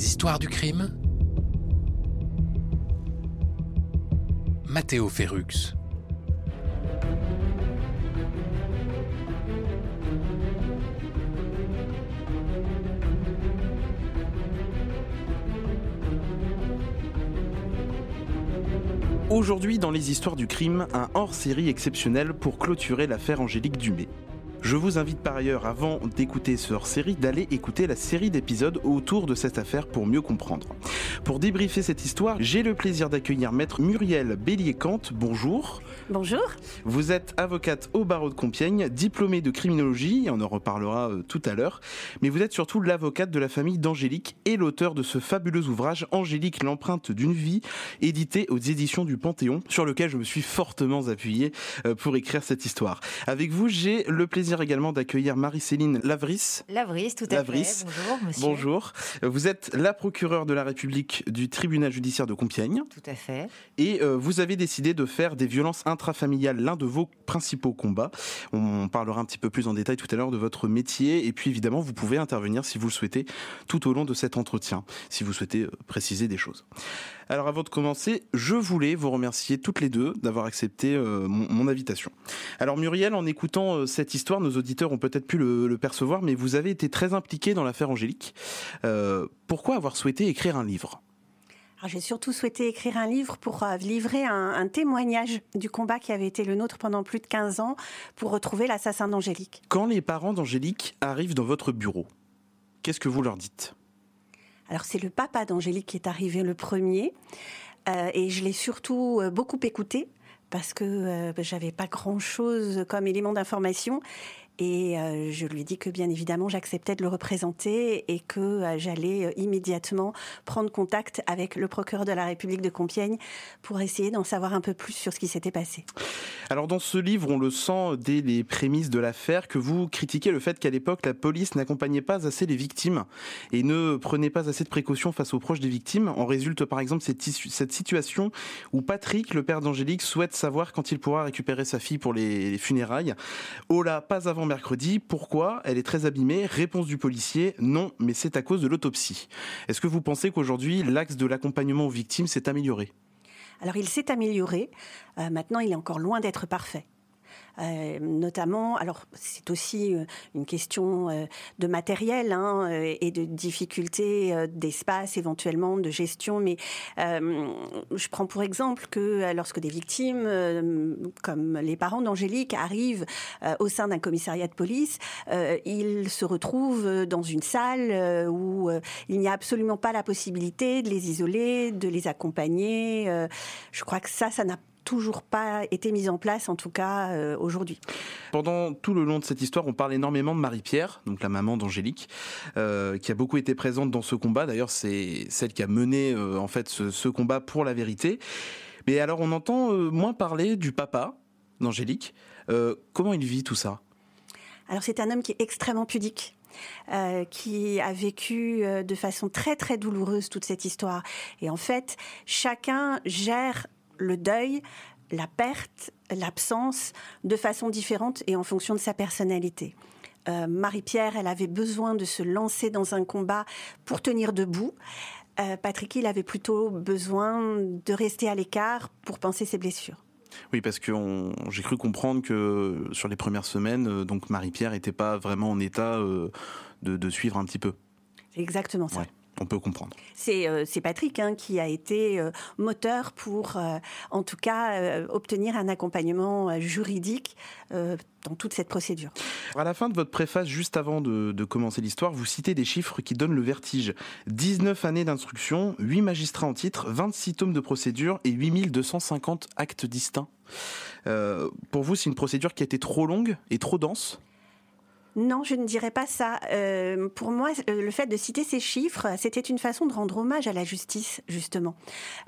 Les histoires du crime? Matteo Ferrux Aujourd'hui, dans les histoires du crime, un hors-série exceptionnel pour clôturer l'affaire Angélique Dumay. Je vous invite par ailleurs, avant d'écouter ce hors-série, d'aller écouter la série d'épisodes autour de cette affaire pour mieux comprendre. Pour débriefer cette histoire, j'ai le plaisir d'accueillir maître Muriel Bélier-Cante. Bonjour. Bonjour. Vous êtes avocate au barreau de Compiègne, diplômée de criminologie, on en reparlera euh, tout à l'heure, mais vous êtes surtout l'avocate de la famille d'Angélique et l'auteur de ce fabuleux ouvrage Angélique, l'empreinte d'une vie, édité aux éditions du Panthéon, sur lequel je me suis fortement appuyé euh, pour écrire cette histoire. Avec vous, j'ai le plaisir également d'accueillir Marie-Céline Lavris. Lavris, tout à Lavris. fait. Bonjour, monsieur. Bonjour. Vous êtes la procureure de la République du tribunal judiciaire de Compiègne Tout à fait. et euh, vous avez décidé de faire des violences intrafamiliales l'un de vos principaux combats. On parlera un petit peu plus en détail tout à l'heure de votre métier et puis évidemment vous pouvez intervenir si vous le souhaitez tout au long de cet entretien, si vous souhaitez euh, préciser des choses. Alors avant de commencer, je voulais vous remercier toutes les deux d'avoir accepté euh, mon, mon invitation. Alors Muriel, en écoutant euh, cette histoire, nos auditeurs ont peut-être pu le, le percevoir, mais vous avez été très impliquée dans l'affaire Angélique. Euh, pourquoi avoir souhaité écrire un livre? J'ai surtout souhaité écrire un livre pour euh, livrer un, un témoignage du combat qui avait été le nôtre pendant plus de 15 ans pour retrouver l'assassin d'Angélique. Quand les parents d'Angélique arrivent dans votre bureau, qu'est-ce que vous leur dites? Alors c'est le papa d'Angélique qui est arrivé le premier euh, et je l'ai surtout beaucoup écouté parce que euh, j'avais pas grand-chose comme élément d'information et euh, je lui ai dit que bien évidemment j'acceptais de le représenter et que euh, j'allais euh, immédiatement prendre contact avec le procureur de la République de Compiègne pour essayer d'en savoir un peu plus sur ce qui s'était passé. Alors dans ce livre, on le sent dès les prémices de l'affaire que vous critiquez le fait qu'à l'époque, la police n'accompagnait pas assez les victimes et ne prenait pas assez de précautions face aux proches des victimes. En résulte par exemple cette, situation où Patrick, le père d'Angélique, souhaite savoir quand il pourra récupérer sa fille pour les, les funérailles. Oh là, pas avant mercredi. Pourquoi Elle est très abîmée? Réponse du policier, non, mais c'est à cause de l'autopsie. Est-ce que vous pensez qu'aujourd'hui, l'axe de l'accompagnement aux victimes s'est amélioré? Alors il s'est amélioré, Euh, maintenant il est encore loin d'être parfait. Euh, notamment, alors c'est aussi euh, une question euh, de matériel hein, et de difficulté euh, d'espace éventuellement, de gestion, mais je prends pour exemple que lorsque des victimes, comme les parents d'Angélique, arrivent au sein d'un commissariat de police, ils se retrouvent dans une salle où il n'y a absolument pas la possibilité de les isoler, de les accompagner. Je crois que ça, ça n'a toujours pas été mis en place, en tout cas euh, aujourd'hui. Pendant tout le long de cette histoire, on parle énormément de Marie-Pierre, donc la maman d'Angélique, euh, qui a beaucoup été présente dans ce combat. D'ailleurs, c'est celle qui a mené euh, en fait ce, ce combat pour la vérité. Mais alors, on entend moins parler du papa d'Angélique. comment il vit tout ça? Alors c'est un homme qui est extrêmement pudique. qui a vécu de façon très très douloureuse toute cette histoire. Et en fait, chacun gère le deuil, la perte, l'absence de façon différente et en fonction de sa personnalité. Euh, Marie-Pierre, elle avait besoin de se lancer dans un combat pour tenir debout. Euh, Patrick, il avait plutôt besoin de rester à l'écart pour penser ses blessures. Oui, parce que j'ai cru comprendre que sur les premières semaines, euh, donc Marie-Pierre n'était pas vraiment en état de, suivre un petit peu. exactement ça on peut comprendre. C'est euh, Patrick hein, qui a été euh, moteur pour, euh, en tout cas, obtenir un accompagnement juridique dans toute cette procédure. À la fin de votre préface, juste avant de, de commencer l'histoire, vous citez des chiffres qui donnent le vertige. 19 années d'instruction, 8 magistrats en titre, 26 tomes de procédure et 8250 actes distincts. pour vous, c'est une procédure qui a été trop longue et trop dense? Non, je ne dirais pas ça. Euh, pour moi, le fait de citer ces chiffres, c'était une façon de rendre hommage à la justice, justement.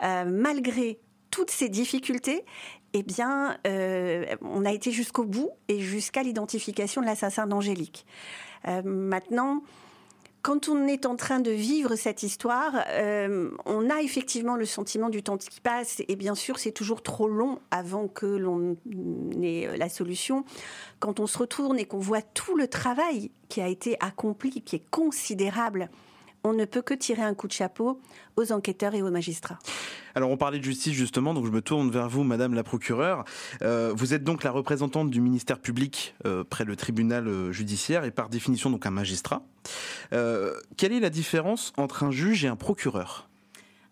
Euh, malgré toutes ces difficultés, eh bien, euh, on a été jusqu'au bout et jusqu'à l'identification de l'assassin d'Angélique. maintenant, quand on est en train de vivre cette histoire, euh, on a effectivement le sentiment du temps qui passe et bien sûr c'est toujours trop long avant que l'on ait euh, la solution. Quand on se retourne et qu'on voit tout le travail qui a été accompli, qui est considérable, on ne peut que tirer un coup de chapeau aux enquêteurs et aux magistrats. Alors on parlait de justice justement, donc je me tourne vers vous, Madame la procureure. Euh, vous êtes donc la représentante du ministère public euh, près le tribunal euh, judiciaire et par définition donc un magistrat. quelle est la différence entre un juge et un procureur?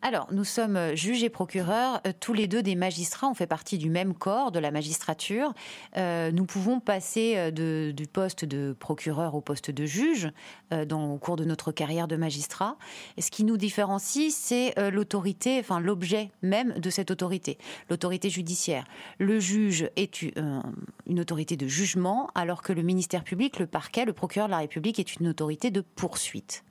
Alors, nous sommes euh, juges et procureurs, euh, tous les deux des magistrats, on fait partie du même corps de la magistrature. Euh, nous pouvons passer du poste de procureur au poste de juge au cours de notre carrière de magistrat. Et ce qui nous différencie, c'est l'autorité, enfin l'objet même de cette autorité, l'autorité judiciaire. Le juge est une autorité de jugement, alors que le ministère public, le parquet, le procureur de la République est une autorité de poursuite.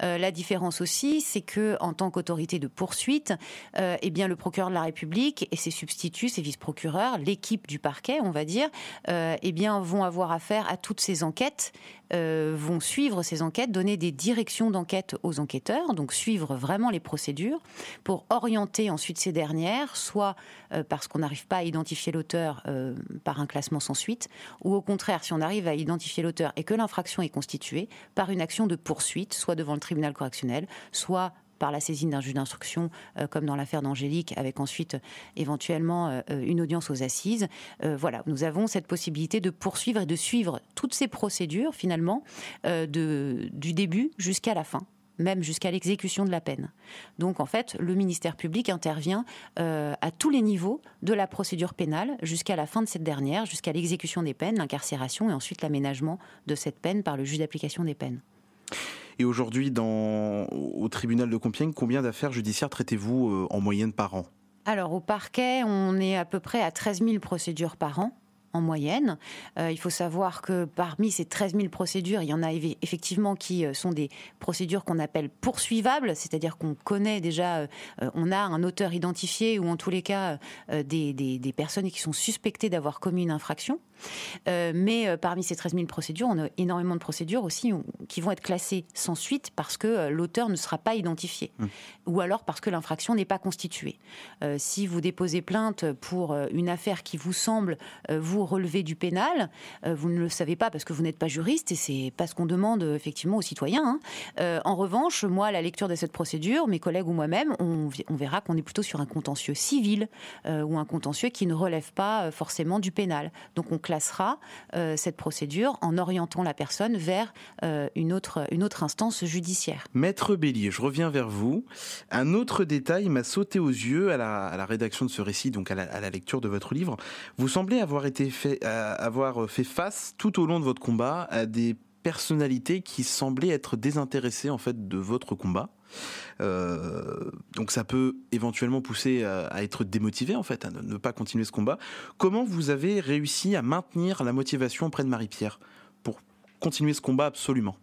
la différence aussi, c'est que tant qu'autorité de poursuite, euh, eh bien le procureur de la République et ses substituts, ses vice-procureurs, l'équipe du parquet, on va dire, euh, eh bien vont avoir affaire à toutes ces enquêtes, euh, vont suivre ces enquêtes, donner des directions d'enquête aux enquêteurs, donc suivre vraiment les procédures pour orienter ensuite ces dernières, soit parce qu'on n'arrive pas à identifier l'auteur par un classement sans suite, ou au contraire, si on arrive à identifier l'auteur et que l'infraction est constituée par une action de poursuite, soit devant le tribunal correctionnel, soit par la saisine d'un juge d'instruction, euh, comme dans l'affaire d'Angélique, avec ensuite euh, éventuellement euh, une audience aux assises. voilà, nous avons cette possibilité de poursuivre et de suivre toutes ces procédures, finalement, du début jusqu'à la fin même jusqu'à l'exécution de la peine. Donc en fait, le ministère public intervient à tous les niveaux de la procédure pénale jusqu'à la fin de cette dernière, jusqu'à l'exécution des peines, l'incarcération et ensuite l'aménagement de cette peine par le juge d'application des peines. Et aujourd'hui, au tribunal de Compiègne, combien d'affaires judiciaires traitez-vous euh, en moyenne par an? Alors, au parquet, on est à peu près à 13 000 procédures par an en moyenne. Euh, il faut savoir que parmi ces 13 000 procédures, il y en a effectivement qui euh, sont des procédures qu'on appelle poursuivables, c'est-à-dire qu'on connaît déjà, euh, on a un auteur identifié ou en tous les cas des, des, personnes qui sont suspectées d'avoir commis une infraction. mais parmi ces 13 000 procédures, on a énormément de procédures aussi qui vont être classées sans suite parce que l'auteur ne sera pas identifié mmh. ou alors parce que l'infraction n'est pas constituée. si vous déposez plainte pour une affaire qui vous semble vous relever du pénal. Euh, vous ne le savez pas parce que vous n'êtes pas juriste et c'est pas ce qu'on demande effectivement aux citoyens. Hein. Euh, en revanche, moi, à la lecture de cette procédure, mes collègues ou moi-même, on, verra qu'on est plutôt sur un contentieux civil euh, ou un contentieux qui ne relève pas forcément du pénal. Donc on classera cette procédure en orientant la personne vers une, autre, une autre instance judiciaire. Maître Bélier, je reviens vers vous. Un autre détail m'a sauté aux yeux à la, rédaction de ce récit, donc à la, à la lecture de votre livre. Vous semblez avoir été fait, avoir fait face tout au long de votre combat à des personnalités qui semblaient être désintéressées en fait de votre combat. Euh, donc ça peut éventuellement pousser à, être démotivé en fait, à ne, pas continuer ce combat. Comment vous avez réussi à maintenir la motivation auprès de Marie-Pierre pour continuer ce combat absolument?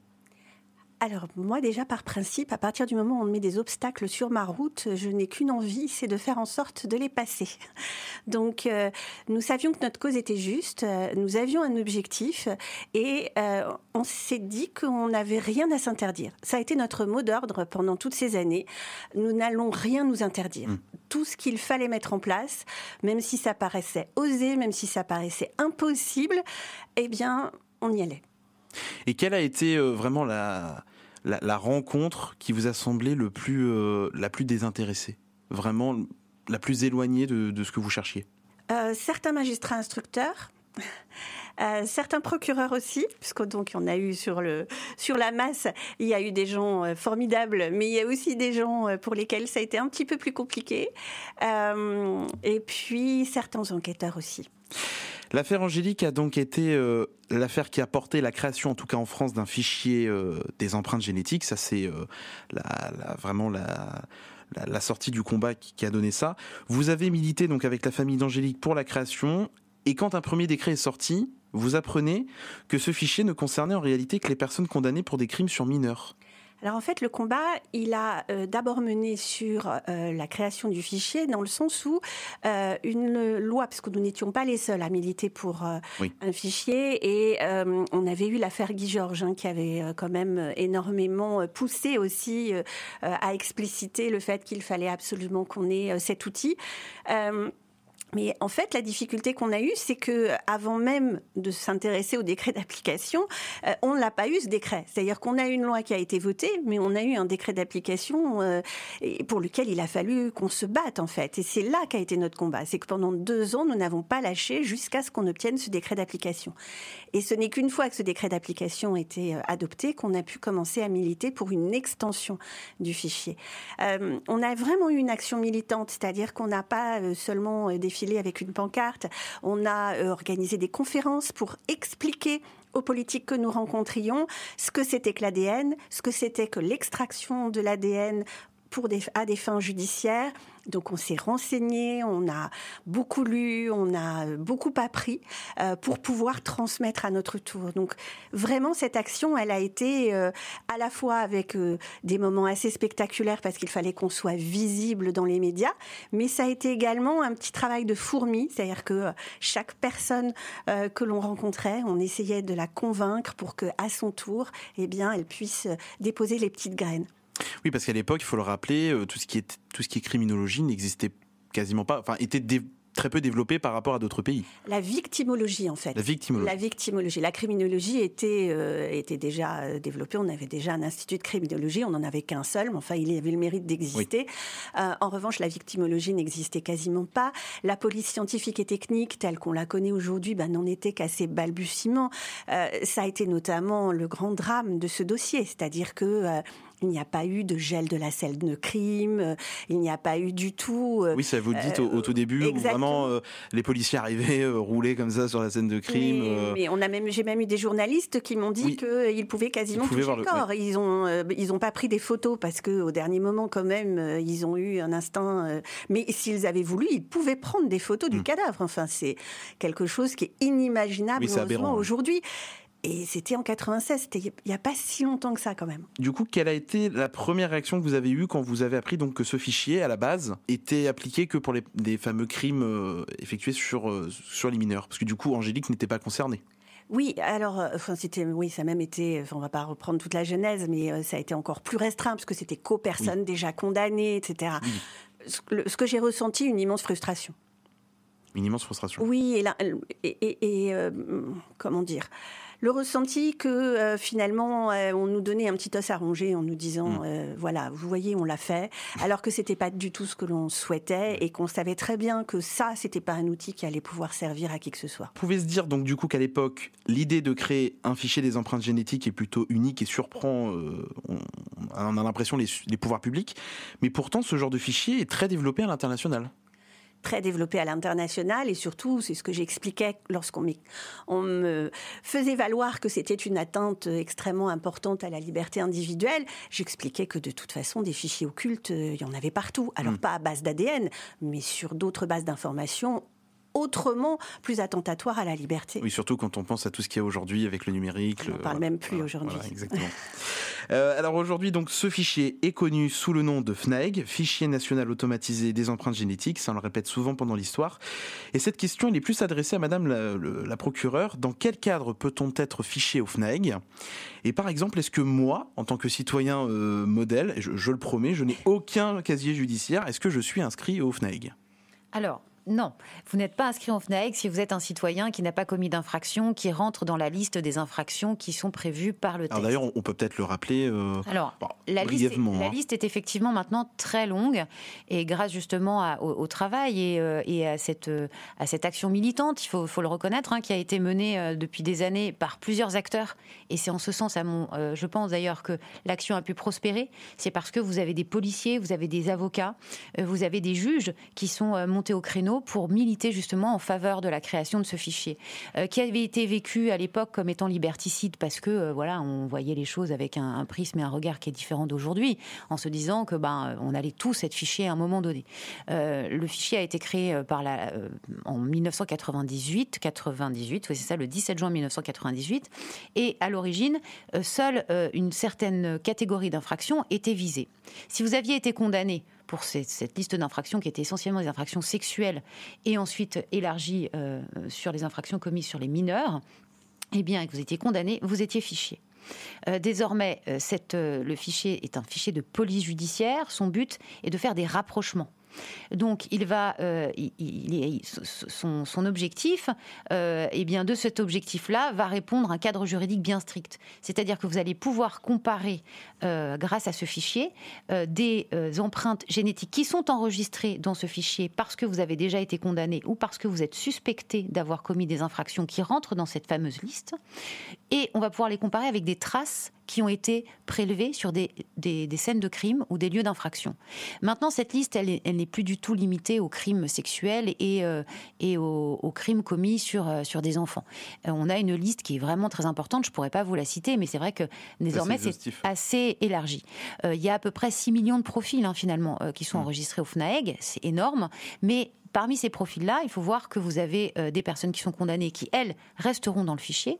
Alors moi déjà par principe, à partir du moment où on met des obstacles sur ma route, je n'ai qu'une envie, c'est de faire en sorte de les passer. Donc euh, nous savions que notre cause était juste, euh, nous avions un objectif et euh, on s'est dit qu'on n'avait rien à s'interdire. Ça a été notre mot d'ordre pendant toutes ces années. Nous n'allons rien nous interdire. Mmh. Tout ce qu'il fallait mettre en place, même si ça paraissait osé, même si ça paraissait impossible, eh bien on y allait. Et quelle a été vraiment la, la, rencontre qui vous a semblé le plus, euh, la plus désintéressée Vraiment la plus éloignée de, ce que vous cherchiez? Euh, certains magistrats instructeurs. euh, certains procureurs aussi, puisque donc on a eu sur le sur la masse, il y a eu des gens formidables, mais il y a aussi des gens pour lesquels ça a été un petit peu plus compliqué. Et puis certains enquêteurs aussi. L'affaire Angélique a donc été euh, l'affaire qui a porté la création, en tout cas en France, d'un fichier euh, des empreintes génétiques. Ça, c'est euh, vraiment la, sortie du combat qui, qui a donné ça. Vous avez milité donc avec la famille d'Angélique pour la création. Et quand un premier décret est sorti, vous apprenez que ce fichier ne concernait en réalité que les personnes condamnées pour des crimes sur mineurs. Alors en fait, le combat, il a euh, d'abord mené sur euh, la création du fichier, dans le sens où euh, une loi, parce que nous n'étions pas les seuls à militer pour Oui. un fichier, et on avait eu l'affaire Guy Georges, hein, qui avait quand même énormément poussé aussi à expliciter le fait qu'il fallait absolument qu'on ait cet outil. Euh, mais en fait, la difficulté qu'on a eue, c'est que avant même de s'intéresser au décret d'application, euh, on n'a pas eu ce décret. C'est-à-dire qu'on a une loi qui a été votée, mais on a eu un décret d'application euh, pour lequel il a fallu qu'on se batte en fait. Et c'est là qu'a été notre combat. C'est que pendant deux ans, nous n'avons pas lâché jusqu'à ce qu'on obtienne ce décret d'application. Et ce n'est qu'une fois que ce décret d'application a été euh, adopté qu'on a pu commencer à militer pour une extension du fichier. Euh, on a vraiment eu une action militante, c'est-à-dire qu'on n'a pas euh, seulement euh, avec une pancarte, on a euh, organisé des conférences pour expliquer aux politiques que nous rencontrions ce que c'était que l'ADN, ce que c'était que l'extraction de l'ADN à des fins judiciaires. Donc on s'est renseigné, on a beaucoup lu, on a euh, beaucoup appris euh, pour pouvoir transmettre à notre tour. Donc vraiment cette action, elle a été euh, à la fois avec des moments assez spectaculaires parce qu'il fallait qu'on soit visible dans les médias, mais ça a été également un petit travail de fourmi, c'est-à-dire que chaque personne que l'on rencontrait, on essayait de la convaincre pour que à son tour, eh bien, elle puisse déposer les petites graines. Oui, parce qu'à l'époque, il faut le rappeler, euh, tout ce qui est tout ce qui est criminologie n'existait quasiment pas, enfin était dé- très peu développé par rapport à d'autres pays. La victimologie, en fait. La victimologie. La victimologie. La criminologie était, euh, était déjà euh, développée. On avait déjà un institut de criminologie. On n'en avait qu'un seul, mais enfin, il avait le mérite d'exister. Euh, en revanche, la victimologie n'existait quasiment pas. La police scientifique et technique, telle qu'on la connaît aujourd'hui, ben, n'en était qu'à ses balbutiements. Euh, ça a été notamment le grand drame de ce dossier. C'est-à-dire que il n'y a pas eu de gel de la scène de crime. euh, il n'y a pas eu du tout. euh, Oui, ça vous le dites au, au tout début, où vraiment euh, les policiers arrivaient, roulaient comme ça sur la scène de crime. Mais, mais on a même, j'ai même eu des journalistes qui m'ont dit Oui. qu'ils pouvaient quasiment Ils toucher voir le corps. Ils ont, ils ont pas pris des photos parce que au dernier moment, quand même, ils ont eu un instinct. mais s'ils avaient voulu, ils pouvaient prendre des photos du cadavre. Enfin, c'est quelque chose qui est inimaginable Hmm. Oui. aujourd'hui. Et c'était en 96. C'était il n'y a pas si longtemps que ça, quand même. Du coup, quelle a été la première réaction que vous avez eue quand vous avez appris donc que ce fichier, à la base, était appliqué que pour les, les fameux crimes euh, effectués sur, euh, sur les mineurs? Parce que du coup, Angélique n'était pas concernée. Oui, alors, euh, enfin, c'était, oui, ça a même été, enfin, on va pas reprendre toute la genèse, mais euh, ça a été encore plus restreint parce que c'était co-personnes déjà condamnées, etc. Ce, le- ce que j'ai ressenti, une immense frustration. Une immense frustration. Oui, et, là, et, et- et, comment dire? Le ressenti que euh, finalement euh, on nous donnait un petit os à ronger en nous disant euh, voilà vous voyez on l'a fait alors que c'était pas du tout ce que l'on souhaitait et qu'on savait très bien que ça c'était pas un outil qui allait pouvoir servir à qui que ce soit. Vous pouvez se dire donc du coup qu'à l'époque, l'idée de créer un fichier des empreintes génétiques est plutôt unique et surprend, on, on a l'impression, les, les pouvoirs publics. Mais pourtant, ce genre de fichier est très développé à l'international. Très développé à l'international et surtout, c'est ce que j'expliquais lorsqu'on on me faisait valoir que c'était une atteinte extrêmement importante à la liberté individuelle. J'expliquais que de toute façon, des fichiers occultes, euh, il y en avait partout. Alors pas à base d'ADN, mais sur d'autres bases d'informations autrement plus attentatoire à la liberté. Oui, surtout quand on pense à tout ce qu'il y a aujourd'hui avec le numérique. On ne parle même plus aujourd'hui. exactement. Euh, alors aujourd'hui, donc, ce fichier est connu sous le nom de FNAEG, Fichier national automatisé des empreintes génétiques. Ça, on le répète souvent pendant l'histoire. Et cette question, elle est plus adressée à Madame la, procureure. Dans quel cadre peut-on être fiché au FNAEG? Et par exemple, est-ce que moi, en tant que citoyen euh, modèle, je, je le promets, je n'ai aucun casier judiciaire, est-ce que je suis inscrit au FNAEG? Alors, non, vous n'êtes pas inscrit en FNAEG si vous êtes un citoyen qui n'a pas commis d'infraction, qui rentre dans la liste des infractions qui sont prévues par le texte. D'ailleurs, on peut peut-être le rappeler euh, Alors, la, liste est, la hein. liste est effectivement maintenant très longue et grâce justement au, travail et, euh, et, à, cette, euh, à cette action militante, il faut, faut le reconnaître, hein, qui a été menée depuis des années par plusieurs acteurs. Et c'est en ce sens, à mon, je pense d'ailleurs que l'action a pu prospérer. C'est parce que vous avez des policiers, vous avez des avocats, vous avez des juges qui sont montés au créneau pour militer justement en faveur de la création de ce fichier, euh, qui avait été vécu à l'époque comme étant liberticide parce que euh, voilà, on voyait les choses avec un, prisme et un regard qui est différent d'aujourd'hui, en se disant que ben on allait tous être fichés à un moment donné. Euh, le fichier a été créé par la en 1998, 98, oui c'est ça, le 17 juin 1998, et à l'origine, seule une certaine catégorie d'infractions était visée. Si vous aviez été condamné pour cette, liste d'infractions qui était essentiellement des infractions sexuelles et ensuite élargie euh, sur les infractions commises sur les mineurs, eh bien, que vous étiez condamné, vous étiez fiché. Euh, désormais, euh, le fichier est un fichier de police judiciaire. Son but est de faire des rapprochements donc, il va, son, objectif, eh bien, de cet objectif-là, va répondre à un cadre juridique bien strict. C'est-à-dire que vous allez pouvoir comparer, euh, grâce à ce fichier, des empreintes génétiques qui sont enregistrées dans ce fichier parce que vous avez déjà été condamné ou parce que vous êtes suspecté d'avoir commis des infractions qui rentrent dans cette fameuse liste. Et on va pouvoir les comparer avec des traces qui ont été prélevés sur des, des, scènes de crime ou des lieux d'infraction. Maintenant, cette liste, elle, n'est plus du tout limitée aux crimes sexuels et, euh, et aux, crimes commis sur, euh, sur des enfants. Euh, on a une liste qui est vraiment très importante, je ne pourrais pas vous la citer, mais c'est vrai que désormais, c'est assez élargi. il y a à peu près 6 millions de profils, hein, finalement, qui sont mmh. enregistrés au FNAEG, c'est énorme, mais Parmi ces profils-là, il faut voir que vous avez euh, des personnes qui sont condamnées qui, elles, resteront dans le fichier,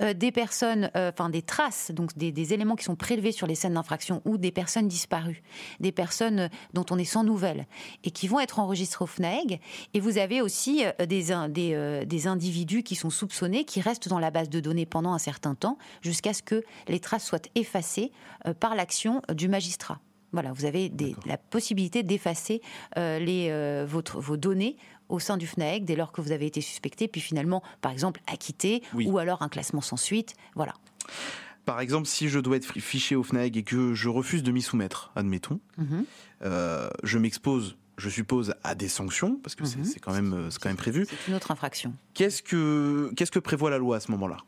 euh, des personnes, euh, enfin des traces, donc des, éléments qui sont prélevés sur les scènes d'infraction ou des personnes disparues, des personnes dont on est sans nouvelles et qui vont être enregistrées au FNAEG. Et vous avez aussi des, individus qui sont soupçonnés, qui restent dans la base de données pendant un certain temps, jusqu'à ce que les traces soient effacées par l'action du magistrat. Voilà, vous avez la possibilité d'effacer euh, euh, vos données au sein du FNAEC dès lors que vous avez été suspecté, puis finalement, par exemple, acquitté, ou alors un classement sans suite. Voilà. Par exemple, si je dois être fiché au FNAEG et que je refuse de m'y soumettre, admettons, mhm. euh, je m'expose je suppose, à des sanctions, parce que c'est mhm. quand, même, quand même prévu. C'est une autre infraction. Qu'est-ce que, qu'est-ce que prévoit la loi à ce moment-là?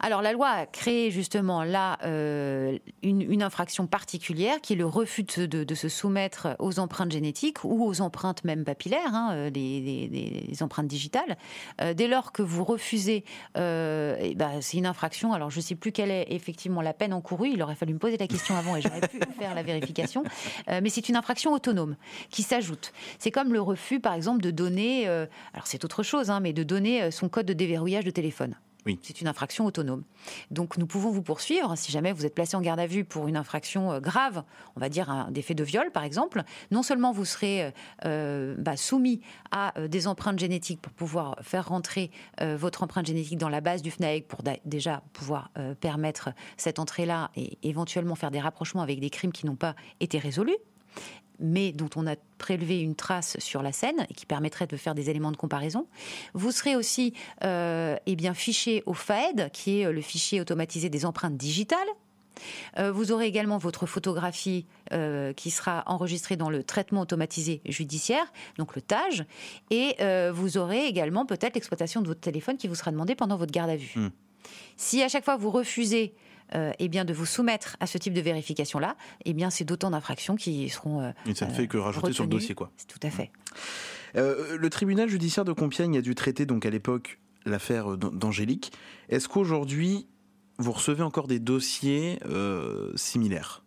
Alors la loi a créé justement là euh, une, infraction particulière qui est le refus de, se soumettre aux empreintes génétiques ou aux empreintes même papillaires, hein, euh, les, empreintes digitales. Euh, dès lors que vous refusez, eh ben, c'est une infraction. Alors je ne sais plus quelle est effectivement la peine encourue. Il aurait fallu me poser la question avant et j'aurais pu faire la vérification. mais c'est une infraction autonome qui s'ajoute. C'est comme le refus, par exemple, de donner. alors c'est autre chose, hein, mais de donner son code de déverrouillage de téléphone. C'est une infraction autonome. Donc nous pouvons vous poursuivre si jamais vous êtes placé en garde à vue pour une infraction euh, grave, on va dire un, des de viol par exemple. Non seulement vous serez euh, euh, bah, soumis à des empreintes génétiques pour pouvoir faire rentrer votre empreinte génétique dans la base du FNAEG pour déjà pouvoir permettre cette entrée-là et éventuellement faire des rapprochements avec des crimes qui n'ont pas été résolus mais dont on a prélevé une trace sur la scène et qui permettrait de faire des éléments de comparaison. Vous serez aussi euh, eh bien, fiché au FAED, qui est le fichier automatisé des empreintes digitales. Euh, vous aurez également votre photographie euh, qui sera enregistrée dans le traitement automatisé judiciaire, donc le TAGE, et vous aurez également peut-être l'exploitation de votre téléphone qui vous sera demandé pendant votre garde à vue. Hmm. Si à chaque fois vous refusez euh, eh bien, de vous soumettre à ce type de vérification-là, eh bien, c'est d'autant d'infractions qui seront. Euh, Et ça ne fait que rajouter sur le dossier, quoi. Tout à fait. Euh, le tribunal judiciaire de Compiègne a dû traiter, donc à l'époque, l'affaire d'Angélique. Est-ce qu'aujourd'hui, vous recevez encore des dossiers similaires?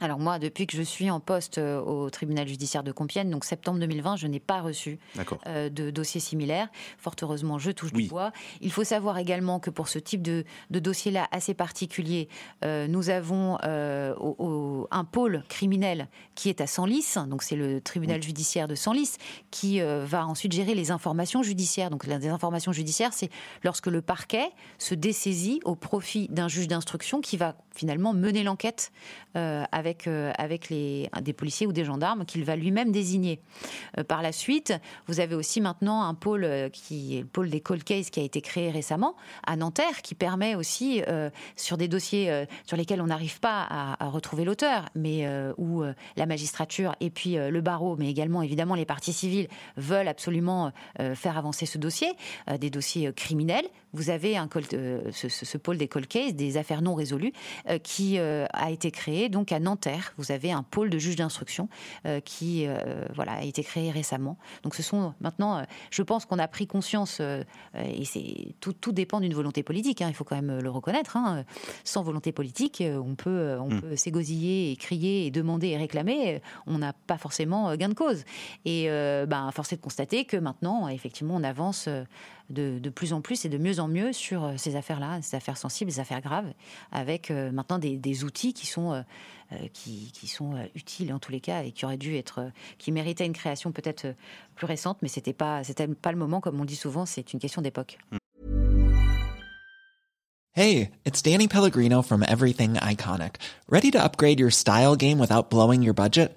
Alors moi, depuis que je suis en poste euh, au tribunal judiciaire de Compiègne, donc septembre 2020, je n'ai pas reçu euh, de dossier similaire. Fort heureusement, je touche du bois. Il faut savoir également que pour ce type de, dossier-là assez particulier, euh, nous avons un pôle criminel qui est à Senlis, donc c'est le tribunal judiciaire de Senlis, qui va ensuite gérer les informations judiciaires. Donc les informations judiciaires, c'est lorsque le parquet se dessaisit au profit d'un juge d'instruction qui va finalement mener l'enquête avec avec, euh, avec les, des policiers ou des gendarmes qu'il va lui-même désigner. Euh, par la suite, vous avez aussi maintenant un pôle euh, qui le pôle des cold cases qui a été créé récemment à Nanterre, qui permet aussi sur des dossiers sur lesquels on n'arrive pas à, retrouver l'auteur, mais où la magistrature et puis le barreau, mais également évidemment les parties civiles veulent absolument faire avancer ce dossier, des dossiers criminels. Vous avez un ce, ce, pôle des cold cases, des affaires non résolues, qui a été créé donc à Nanterre vous avez un pôle de juges d'instruction euh, qui euh, voilà, a été créé récemment. Donc ce sont maintenant, euh, je pense qu'on a pris conscience, et c'est tout, tout dépend d'une volonté politique, hein, il faut quand même le reconnaître. Hein. Sans volonté politique, on peut, on mm. peut s'égosiller et crier et demander et réclamer, on n'a pas forcément gain de cause. Et ben, force est de constater que maintenant, effectivement, on avance de, plus en plus et de mieux en mieux sur euh, ces affaires-là, ces affaires sensibles, ces affaires graves, avec euh, maintenant des, outils qui sont, euh, qui, sont utiles en tous les cas et qui auraient dû être, qui méritaient une création peut-être plus récente, mais c'était pas, c'était pas le moment, comme on dit souvent, c'est une question d'époque. Hey, it's Danny Pellegrino from Everything Iconic. Ready to upgrade your style game without blowing your budget?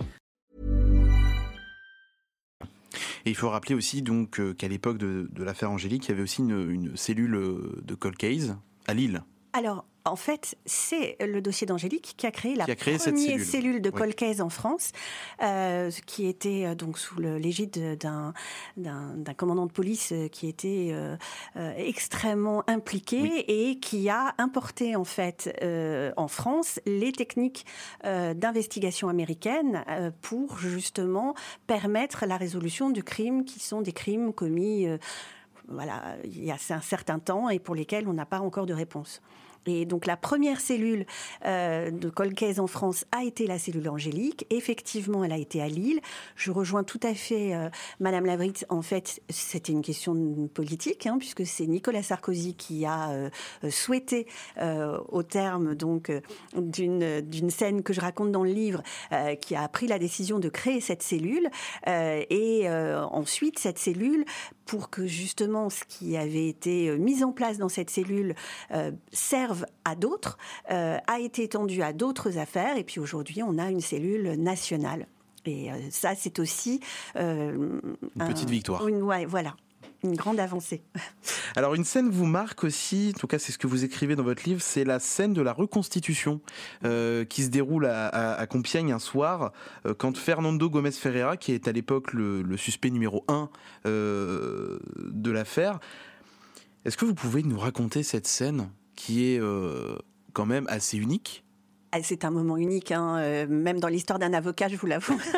Et il faut rappeler aussi donc euh, qu'à l'époque de, l'affaire Angélique, il y avait aussi une, cellule euh, de cold case à Lille. En fait, c'est le dossier d'Angélique qui a créé la première cellule. de Colcaise en France, euh, qui était euh, donc sous l'égide d'un commandant de police euh, qui était extrêmement impliqué et qui a importé en fait en France les techniques d'investigation américaines pour justement permettre la résolution de crimes qui sont des crimes commis voilà, il y a un certain temps et pour lesquels on n'a pas encore de réponse. Et donc la première cellule euh, de Colcaise en France a été la cellule angélique. Effectivement, elle a été à Lille. Je rejoins tout à fait euh, Madame Lavrit. En fait, c'était une question politique, hein, puisque c'est Nicolas Sarkozy qui a euh, souhaité, au terme donc d'une scène que je raconte dans le livre, qui a pris la décision de créer cette cellule. et ensuite, cette cellule, pour que justement ce qui avait été mis en place dans cette cellule serve à d'autres, euh, a été étendu à d'autres affaires. Et puis aujourd'hui, on a une cellule nationale. Et euh, ça, c'est aussi euh, une petite victoire. Une, voilà une grande avancée. Alors une scène vous marque aussi, en tout cas c'est ce que vous écrivez dans votre livre, c'est la scène de la reconstitution qui se déroule à, Compiègne un soir, quand Fernando Gomez Ferreira, qui est à l'époque le, suspect numéro un de l'affaire, est-ce que vous pouvez nous raconter cette scène qui est euh, quand même assez unique? C'est un moment unique, hein, euh, même dans l'histoire d'un avocat, je vous l'avoue.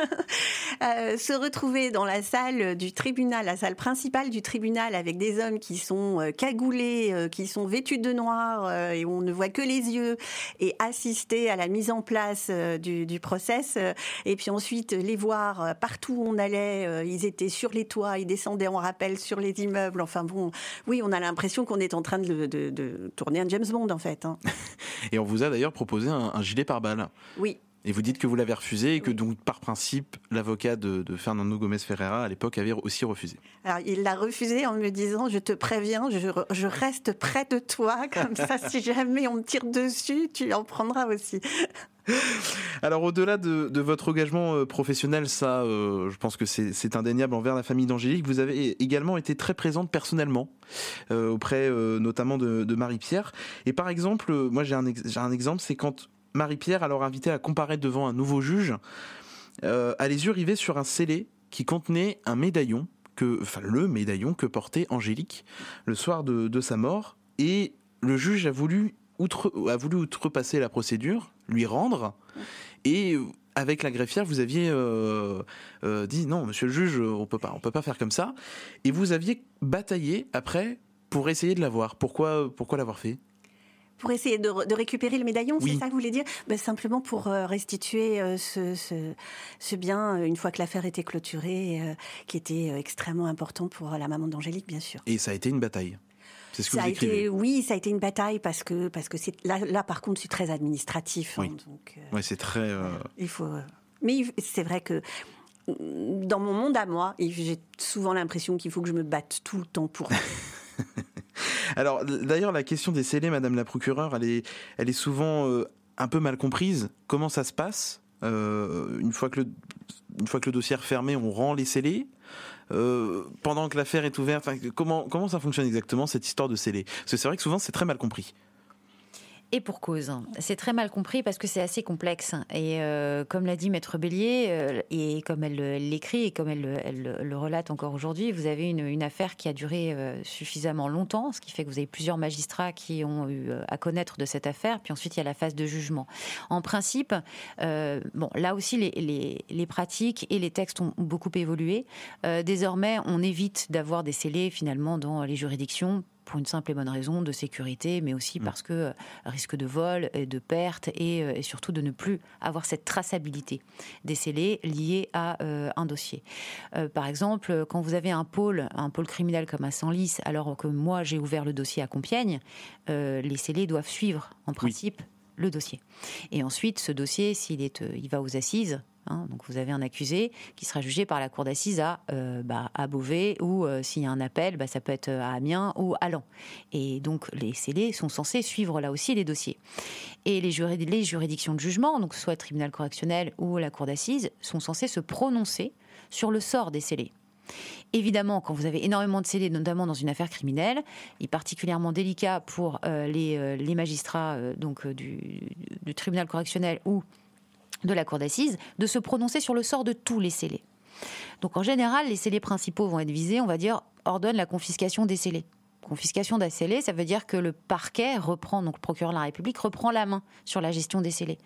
Euh, se retrouver dans la salle du tribunal, la salle principale du tribunal, avec des hommes qui sont euh, cagoulés, qui sont vêtus de noir et on ne voit que les yeux, et assister à la mise en place du, du process, et puis ensuite les voir partout où on allait, ils étaient sur les toits, ils descendaient en rappel sur les immeubles. Enfin bon, oui, on a l'impression qu'on est en train de, de, tourner un James Bond en fait. Hein. et on vous a d'ailleurs proposé un gilet pare-balles. Oui. Et vous dites que vous l'avez refusé et que donc par principe l'avocat de, Fernando Gomez Ferreira à l'époque avait aussi refusé. Alors il l'a refusé en me disant je te préviens, je, je reste près de toi comme ça si jamais on me tire dessus tu en prendras aussi. Alors au-delà de, votre engagement euh, professionnel, ça, euh, je pense que c'est indéniable envers la famille d'Angélique. Vous avez également été très présente personnellement euh, auprès notamment de, Marie-Pierre. Et par exemple, moi j'ai un, un exemple, c'est quand Marie-Pierre, alors invitée à comparaître devant un nouveau juge, a les yeux rivés sur un scellé qui contenait un médaillon que, enfin le médaillon que portait Angélique le soir de, de sa mort. Et le juge a voulu outre, a voulu outrepasser la procédure, lui rendre, et avec la greffière, vous aviez euh, euh, dit non, monsieur le juge, on peut pas, on peut pas faire comme ça, et vous aviez bataillé après pour essayer de l'avoir. Pourquoi, pourquoi l'avoir fait? Pour essayer de, récupérer le médaillon, c'est ça que vous voulez dire? Ben, Simplement pour euh, restituer ce, ce, bien une fois que l'affaire était clôturée, qui était extrêmement important pour la maman d'Angélique, bien sûr. Et ça a été une bataille ça a été, oui, ça a été une bataille parce que parce que c'est là, là par contre c'est très administratif. Hein, oui. donc, euh, c'est très. Euh, il faut. Mais c'est vrai que dans mon monde à moi, j'ai souvent l'impression qu'il faut que je me batte tout le temps pour. Alors d'ailleurs la question des scellés, Madame la procureure, elle est elle est souvent euh, un peu mal comprise. Comment ça se passe une fois que le une fois que le dossier est refermé, on rend les scellés. Euh, pendant que l'affaire est ouverte comment, comment ça fonctionne exactement cette histoire de scellé Parce que c'est vrai que souvent c'est très mal compris. Et pour cause. C'est très mal compris parce que c'est assez complexe. Et euh, comme l'a dit Maître Bélier, euh, et comme elle l'écrit et comme elle, le relate encore aujourd'hui, vous avez une, affaire qui a duré euh, suffisamment longtemps, ce qui fait que vous avez plusieurs magistrats qui ont eu à connaître de cette affaire. Puis ensuite, il y a la phase de jugement. En principe, bon, là aussi, les, les, pratiques et les textes ont beaucoup évolué. désormais, on évite d'avoir des scellés finalement dans les juridictions pour une simple et bonne raison de sécurité, mais aussi mm. parce que euh, risque de vol, et de perte euh, et, surtout de ne plus avoir cette traçabilité des scellés liés à euh, un dossier. par exemple, quand vous avez un pôle, un pôle criminel comme à Senlis, alors que moi j'ai ouvert le dossier à Compiègne, les scellés doivent suivre en principe le dossier. Et ensuite, ce dossier, s'il est, il va aux assises, Hein, donc vous avez un accusé qui sera jugé par la cour d'assises à, euh, bah, à Beauvais ou euh, s'il y a un appel, bah, ça peut être à Amiens ou à Lens. Et donc les scellés sont censés suivre là aussi les dossiers. Et les, les juridictions de jugement, donc soit le tribunal correctionnel ou la cour d'assises, sont censés se prononcer sur le sort des scellés. Évidemment, quand vous avez énormément de scellés, notamment dans une affaire criminelle, il est particulièrement délicat pour euh, les, les, magistrats donc du, du, tribunal correctionnel ou de la cour d'assises de se prononcer sur le sort de tous les scellés. Donc en général, les scellés principaux vont être visés, on va dire, ordonne la confiscation des scellés. Confiscation d'un scellé, ça veut dire que le parquet reprend, donc le procureur de la République reprend la main sur la gestion des scellés.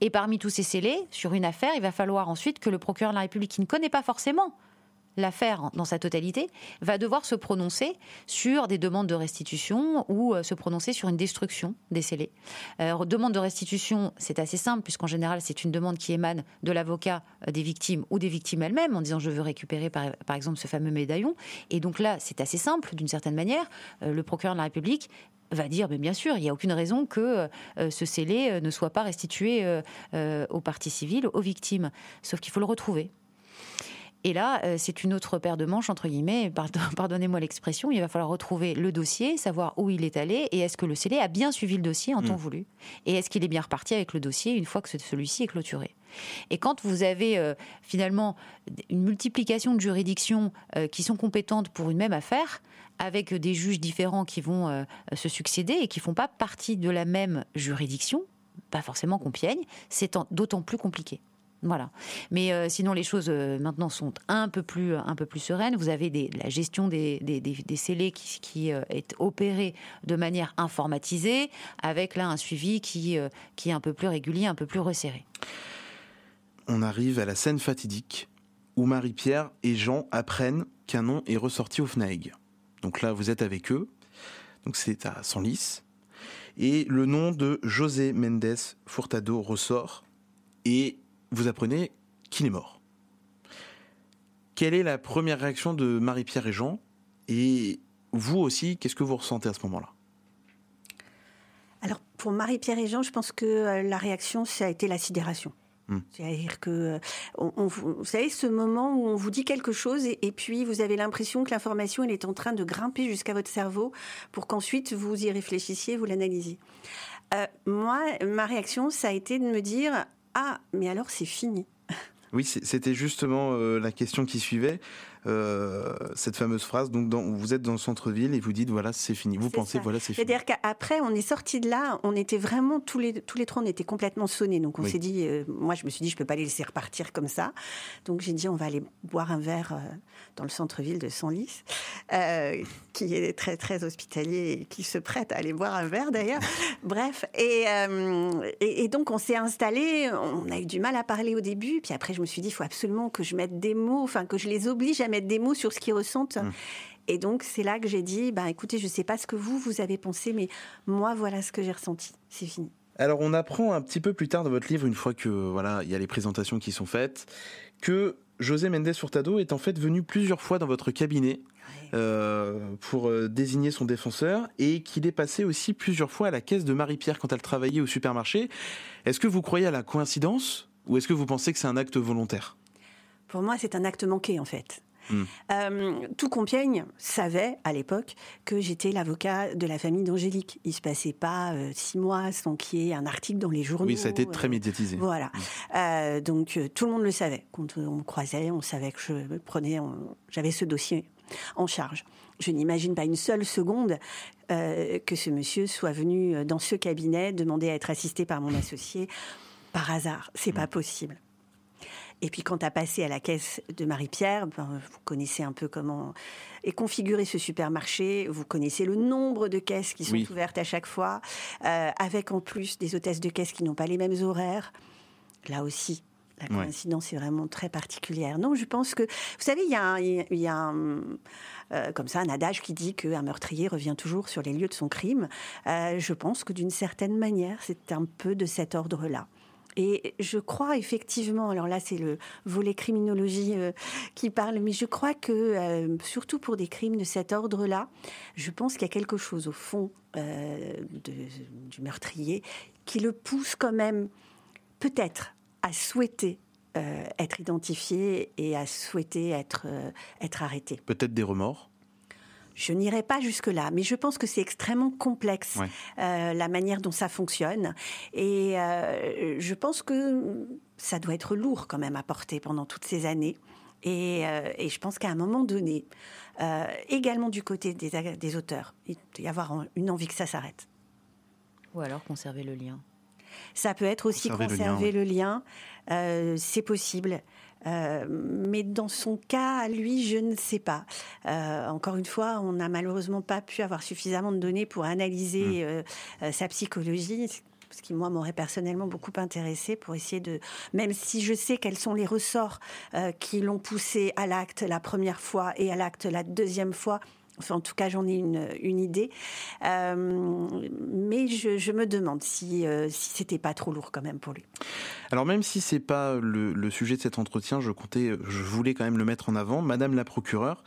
Et parmi tous ces scellés, sur une affaire, il va falloir ensuite que le procureur de la République, qui ne connaît pas forcément l'affaire dans sa totalité, va devoir se prononcer sur des demandes de restitution ou euh, se prononcer sur une destruction des scellés. Euh, demande de restitution, c'est assez simple, puisqu'en général, c'est une demande qui émane de l'avocat euh, des victimes ou des victimes elles-mêmes, en disant je veux récupérer par, par exemple ce fameux médaillon. Et donc là, c'est assez simple, d'une certaine manière. le procureur de la République va dire, mais bien sûr, il n'y a aucune raison que ce scellé ne soit pas restitué aux parties civiles, aux victimes. Sauf qu'il faut le retrouver. Et là, euh, c'est une autre paire de manches, entre guillemets, pardonnez-moi l'expression, il va falloir retrouver le dossier, savoir où il est allé, et est-ce que le scellé a bien suivi le dossier en temps mm. voulu, et est-ce qu'il est bien reparti avec le dossier une fois que celui-ci est clôturé. Et quand vous avez euh, finalement une multiplication de juridictions euh, qui sont compétentes pour une même affaire, avec des juges différents qui vont se succéder et qui font pas partie de la même juridiction, pas forcément Compiègne, c'est d'autant plus compliqué. Voilà. Mais euh, sinon, les choses euh, maintenant sont un peu plus, un peu plus sereines. Vous avez des, la gestion des, des, des, scellés qui, qui euh, est opérée de manière informatisée, avec là un suivi qui, qui est un peu plus régulier, un peu plus resserré. On arrive à la scène fatidique où Marie-Pierre et Jean apprennent qu'un nom est ressorti au FNAEG. Donc là, vous êtes avec eux. Donc c'est à Senlis. Et le nom de José Mendes Furtado ressort. Et vous apprenez qu'il est mort. Quelle est la première réaction de Marie-Pierre et Jean? Et vous aussi, qu'est-ce que vous ressentez à ce moment-là? Alors, pour Marie-Pierre et Jean, je pense que euh, la réaction, ça a été la sidération. Hmm. C'est-à-dire que, on, on vous vous savez, ce moment où on vous dit quelque chose et, et puis vous avez l'impression que l'information elle est en train de grimper jusqu'à votre cerveau pour qu'ensuite vous y réfléchissiez, vous l'analysiez. Euh, moi, ma réaction, ça a été de me dire ah, mais alors c'est fini. Oui, c'était justement euh, la question qui suivait. Euh, cette fameuse phrase. Donc, dans- vous êtes dans le centre-ville et vous dites voilà, c'est fini. Vous pensez ça. voilà, c'est fini. C'est-à-dire qu'après, on est sorti de là, on était vraiment tous les tous les trois, on était complètement sonnés. Donc on Oui. s'est dit, euh, moi je me suis dit, je peux pas les laisser repartir comme ça. Donc j'ai dit, on va aller boire un verre euh, dans le centre-ville de Senlis, qui est très très hospitalier et qui se prête à aller boire un verre d'ailleurs. Bref, et, et, et donc on s'est installé. On a eu du mal à parler au début, puis après je me suis dit, il faut absolument que je mette des mots, enfin que je les oblige à mettre des mots sur ce qu'ils ressentent. Et donc, c'est là que j'ai dit, bah, écoutez, je ne sais pas ce que vous, vous avez pensé, mais moi, voilà ce que j'ai ressenti. C'est fini. Alors, on apprend un petit peu plus tard dans votre livre, une fois que voilà, il y a les présentations qui sont faites, que José Mendes Hurtado est en fait venu plusieurs fois dans votre cabinet euh, pour euh, désigner son défenseur et qu'il est passé aussi plusieurs fois à la caisse de Marie-Pierre quand elle travaillait au supermarché. Est-ce que vous croyez à la coïncidence ou est-ce que vous pensez que c'est un acte volontaire? Pour moi, c'est un acte manqué, en fait. Hmm. Euh, tout Compiègne savait à l'époque que j'étais l'avocat de la famille d'Angélique. Il se passait pas euh, six mois sans qu'il y ait un article dans les journaux. Oui, ça a été très euh, médiatisé. Voilà. Euh, donc tout le monde le savait. Quand on me croisait, on savait que je prenais, j'avais ce dossier en charge. Je n'imagine pas une seule seconde euh, que ce monsieur soit venu dans ce cabinet demander à être assisté par mon associé par hasard. C'est pas possible. Et puis quand tu as passé à la caisse de Marie-Pierre, ben, vous connaissez un peu comment est configuré ce supermarché, vous connaissez le nombre de caisses qui sont Oui. ouvertes à chaque fois, euh, avec en plus des hôtesses de caisse qui n'ont pas les mêmes horaires. Là aussi, la Ouais. coïncidence est vraiment très particulière. Non, je pense que, vous savez, il y a, un- il y a un, euh, comme ça un adage qui dit qu'un meurtrier revient toujours sur les lieux de son crime. Euh, je pense que d'une certaine manière, c'est un peu de cet ordre-là. Et je crois effectivement, alors là c'est le volet criminologie euh, qui parle, mais je crois que euh, surtout pour des crimes de cet ordre-là, je pense qu'il y a quelque chose au fond euh, du meurtrier qui le pousse quand même peut-être à souhaiter être identifié et à souhaiter être, être arrêté. Peut-être des remords? Je n'irai pas jusque-là, mais je pense que c'est extrêmement complexe Ouais. euh, la manière dont ça fonctionne. Et euh, je pense que ça doit être lourd quand même à porter pendant toutes ces années. Et, euh, et je pense qu'à un moment donné, euh, également du côté des, des auteurs, il doit y avoir une envie que ça s'arrête. Ou alors conserver le lien. Ça peut être aussi Conserver le lien, oui. euh, c'est possible. Euh, mais dans son cas, lui, je ne sais pas. Euh, encore une fois, on n'a malheureusement pas pu avoir suffisamment de données pour analyser euh, euh, sa psychologie. Ce qui, moi, m'aurait personnellement beaucoup intéressé pour essayer de. Même si je sais quels sont les ressorts euh, qui l'ont poussé à l'acte la première fois et à l'acte la deuxième fois. Enfin, en tout cas, j'en ai une, une idée. Euh, mais je, je me demande si, euh, si c'était pas trop lourd quand même pour lui. Alors même si c'est pas le, le sujet de cet entretien, je comptais, je voulais quand même le mettre en avant. Madame la procureure,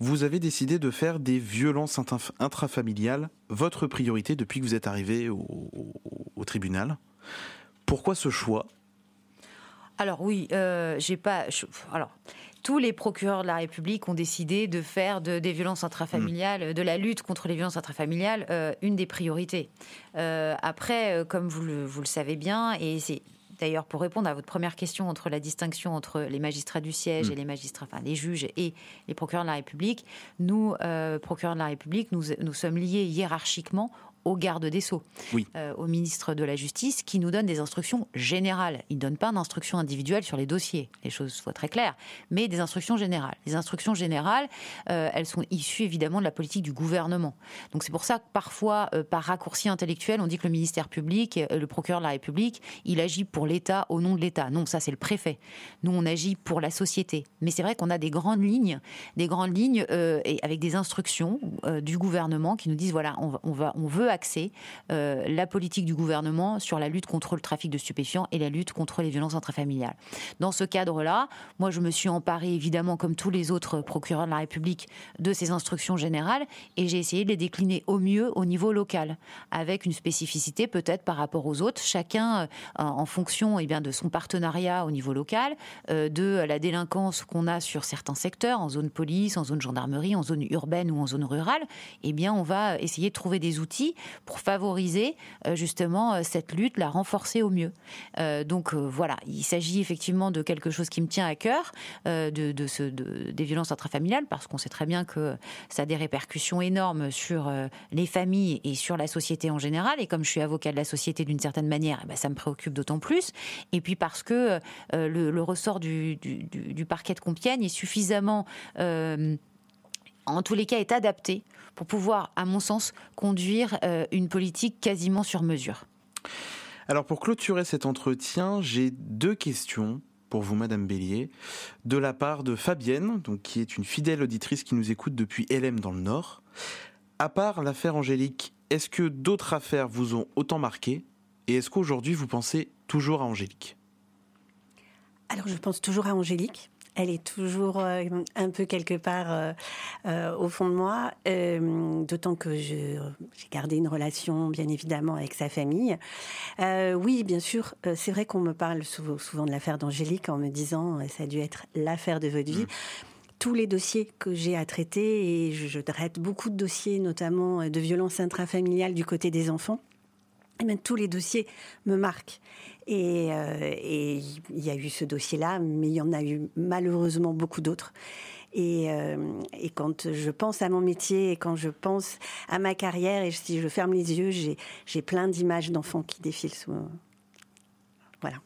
vous avez décidé de faire des violences intra- intrafamiliales votre priorité depuis que vous êtes arrivé au, au- au tribunal. Pourquoi ce choix? Alors oui, euh, j'ai pas. je- alors, tous les procureurs de la République ont décidé de faire de- des violences intrafamiliales, de la lutte contre les violences intrafamiliales, euh, une des priorités. Euh, après, euh, comme vous le, vous le savez bien, et c'est d'ailleurs pour répondre à votre première question entre la distinction entre les magistrats du siège et les magistrats, enfin les juges et les procureurs de la République, nous, euh, procureurs de la République, nous, nous sommes liés hiérarchiquement au garde des Sceaux, Oui. euh, au ministre de la Justice, qui nous donne des instructions générales. Il ne donne pas d'instructions individuelles sur les dossiers, les choses soient très claires, mais des instructions générales. Les instructions générales, euh, elles sont issues évidemment de la politique du gouvernement. Donc c'est pour ça que parfois, euh, par raccourci intellectuel, on dit que le ministère public, le procureur de la République, il agit pour l'État au nom de l'État. Non, ça c'est le préfet. Nous, on agit pour la société. Mais c'est vrai qu'on a des grandes lignes, des grandes lignes et avec des instructions du gouvernement qui nous disent voilà, on va, on veut peut axer la politique du gouvernement sur la lutte contre le trafic de stupéfiants et la lutte contre les violences intrafamiliales. Dans ce cadre-là, moi, je me suis emparée, évidemment, comme tous les autres procureurs de la République, de ces instructions générales et j'ai essayé de les décliner au mieux au niveau local, avec une spécificité peut-être par rapport aux autres, chacun en fonction eh bien, de son partenariat au niveau local, de la délinquance qu'on a sur certains secteurs, en zone police, en zone gendarmerie, en zone urbaine ou en zone rurale, eh bien, on va essayer de trouver des outils pour favoriser euh, justement euh, cette lutte, la renforcer au mieux. Euh, donc voilà, il s'agit effectivement de quelque chose qui me tient à cœur, de, des violences intrafamiliales, parce qu'on sait très bien que ça a des répercussions énormes sur les familles et sur la société en général. Et comme je suis avocat de la société d'une certaine manière, eh ben, ça me préoccupe d'autant plus. Et puis parce que le, ressort du, parquet de Compiègne est suffisamment en tous les cas, est adapté pour pouvoir, à mon sens, conduire euh, une politique quasiment sur mesure. Alors pour clôturer cet entretien, j'ai deux questions pour vous, Madame Bélier, de la part de Fabienne, donc qui est une fidèle auditrice qui nous écoute depuis LM dans le Nord. À part l'affaire Angélique, est-ce que d'autres affaires vous ont autant marqué? Et est-ce qu'aujourd'hui vous pensez toujours à Angélique? Alors je pense toujours à Angélique elle est toujours euh, un peu quelque part euh, euh, au fond de moi, d'autant que j'ai gardé une relation bien évidemment avec sa famille. oui, bien sûr, c'est vrai qu'on me parle souvent, de l'affaire d'Angélique en me disant ça a dû être l'affaire de votre vie. Mmh. tous les dossiers que j'ai à traiter, et je, traite beaucoup de dossiers, notamment de violences intrafamiliales du côté des enfants, et même tous les dossiers me marquent. Euh, et, il y a eu ce dossier-là, mais il y en a eu malheureusement beaucoup d'autres. Et, euh, et, quand je pense à mon métier et quand je pense à ma carrière, et si je ferme les yeux, j'ai plein d'images d'enfants qui défilent sous. Voilà.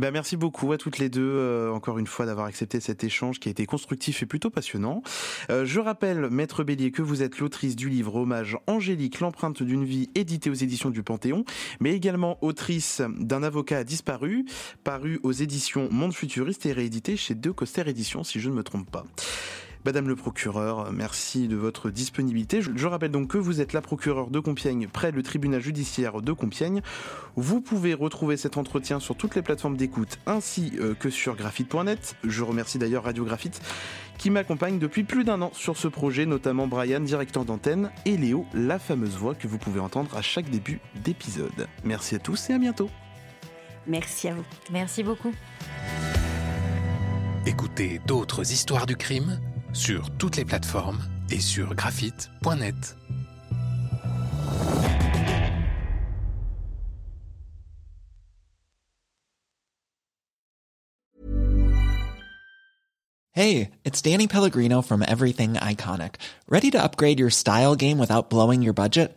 Ben, merci beaucoup à toutes les deux, euh, encore une fois, d'avoir accepté cet échange qui a été constructif et plutôt passionnant. Euh, je rappelle, Maître Bélier, que vous êtes l'autrice du livre Hommage Angélique, l'empreinte d'une vie, édité aux éditions du Panthéon, mais également autrice d'un avocat disparu, paru aux éditions Monde Futuriste et réédité chez De Coster Éditions, si je ne me trompe pas. Madame le procureur, merci de votre disponibilité. Je, rappelle donc que vous êtes la procureure de Compiègne près le tribunal judiciaire de Compiègne. Vous pouvez retrouver cet entretien sur toutes les plateformes d'écoute ainsi euh, que sur graphite.net. Je remercie d'ailleurs Radio Graphite qui m'accompagne depuis plus d'un an sur ce projet, notamment Brian, directeur d'antenne, et Léo, la fameuse voix que vous pouvez entendre à chaque début d'épisode. Merci à tous et à bientôt. Merci à vous. Merci beaucoup. Écoutez d'autres histoires du crime sur toutes les plateformes et sur graphite.net. Hey, it's Danny Pellegrino from Everything Iconic. Ready to upgrade your style game without blowing your budget?